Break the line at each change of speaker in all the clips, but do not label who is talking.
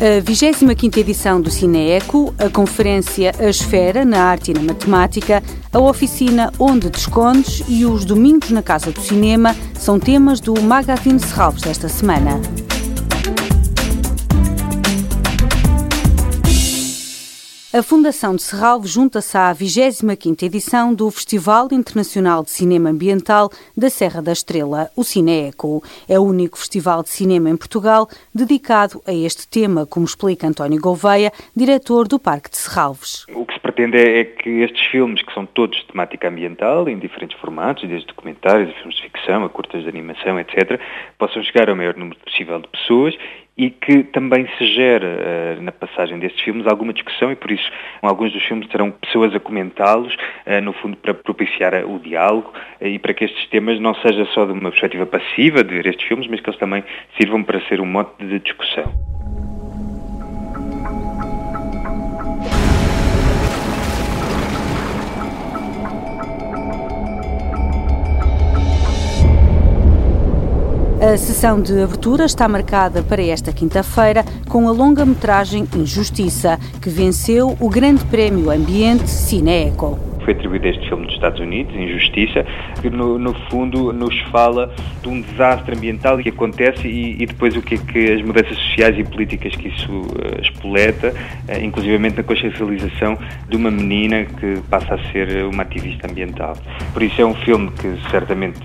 A 25ª edição do Cineeco, a conferência A Esfera na Arte e na Matemática, a oficina Onde Te Escondes e os Domingos na Casa do Cinema são temas do Magazine Serralves desta semana. A Fundação de Serralvo junta-se à 25ª edição do Festival Internacional de Cinema Ambiental da Serra da Estrela, o Cineeco. É o único festival de cinema em Portugal dedicado a este tema, como explica António Gouveia, diretor do Parque de Serralves.
O que se pretende é que estes filmes, que são todos de temática ambiental, em diferentes formatos, desde documentários, filmes de ficção, a curtas de animação, etc., possam chegar ao maior número possível de pessoas e que também se gera uh, na passagem destes filmes alguma discussão e por isso alguns dos filmes terão pessoas a comentá-los, uh, no fundo para propiciar o diálogo uh, e para que estes temas não seja só de uma perspectiva passiva de ver estes filmes, mas que eles também sirvam para ser um mote de discussão.
A sessão de abertura está marcada para esta quinta-feira com a longa-metragem Injustiça, que venceu o Grande Prémio Ambiente Cineeco
foi atribuído a este filme dos Estados Unidos, Injustiça, que no, no fundo nos fala de um desastre ambiental que acontece e, e, depois o que é que as mudanças sociais e políticas que isso uh, espoleta, uh, inclusivamente na consciencialização de uma menina que passa a ser uma ativista ambiental. Por isso é um filme que certamente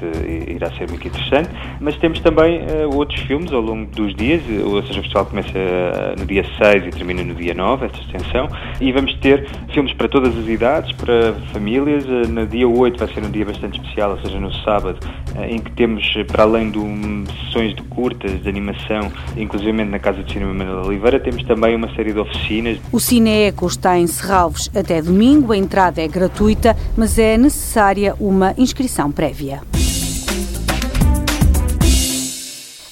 irá ser muito interessante, mas temos também uh, outros filmes ao longo dos dias, ou seja, o festival começa no dia 6 e termina no dia 9, esta extensão, e vamos ter filmes para todas as idades, para famílias. Eh, no dia 8 vai ser um dia bastante especial, ou seja, no sábado, eh, em que temos, eh, para além de sessões de curtas, de animação, inclusive na Casa de Cinema Manuel Oliveira, temos também uma série de oficinas.
O Cine Eco está em Serralves até domingo, a entrada é gratuita, mas é necessária uma inscrição prévia.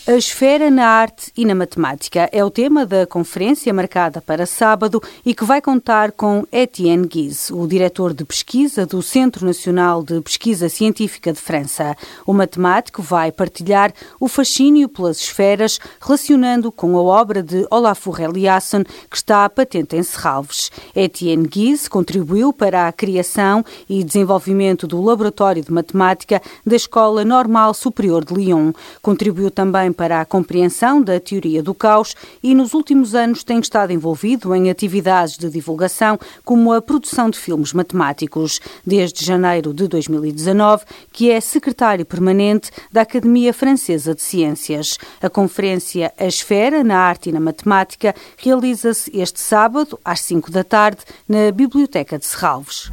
A esfera na arte e na matemática é o tema da conferência marcada para sábado e que vai contar com Etienne Guise, o diretor de pesquisa do Centro Nacional de Pesquisa Científica de França. O matemático vai partilhar o fascínio pelas esferas, relacionando com a obra de Olafur Eliasson, que está patente em Serralves. Etienne Guise contribuiu para a criação e desenvolvimento do Laboratório de Matemática da Escola Normal Superior de Lyon. Contribuiu também para a compreensão da teoria do caos e nos últimos anos tem estado envolvido em atividades de divulgação como a produção de filmes matemáticos. Desde janeiro de 2019, que é secretário permanente da Academia Francesa de Ciências. A conferência A Esfera na Arte e na Matemática realiza-se este sábado, às 5 da tarde, na Biblioteca de Serralves.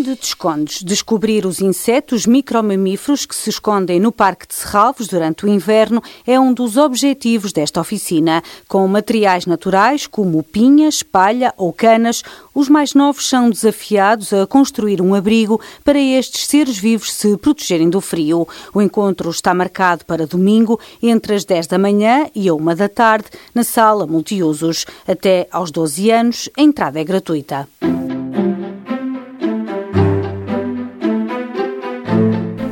Onde te escondes? Descobrir os insetos micromamíferos que se escondem no Parque de Serralves durante o inverno é um dos objetivos desta oficina. Com materiais naturais como pinhas, palha ou canas, os mais novos são desafiados a construir um abrigo para estes seres vivos se protegerem do frio. O encontro está marcado para domingo, entre as 10 da manhã e a 1 da tarde, na sala multiusos. Até aos 12 anos, a entrada é gratuita.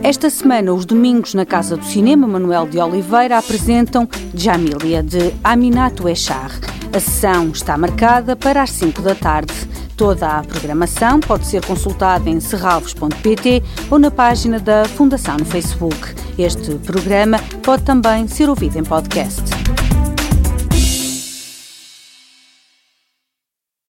Esta semana, os domingos na Casa do Cinema Manuel de Oliveira apresentam Jamília, de Aminato Echar. A sessão está marcada para as 5 da tarde. Toda a programação pode ser consultada em serralvos.pt ou na página da Fundação no Facebook. Este programa pode também ser ouvido em podcast.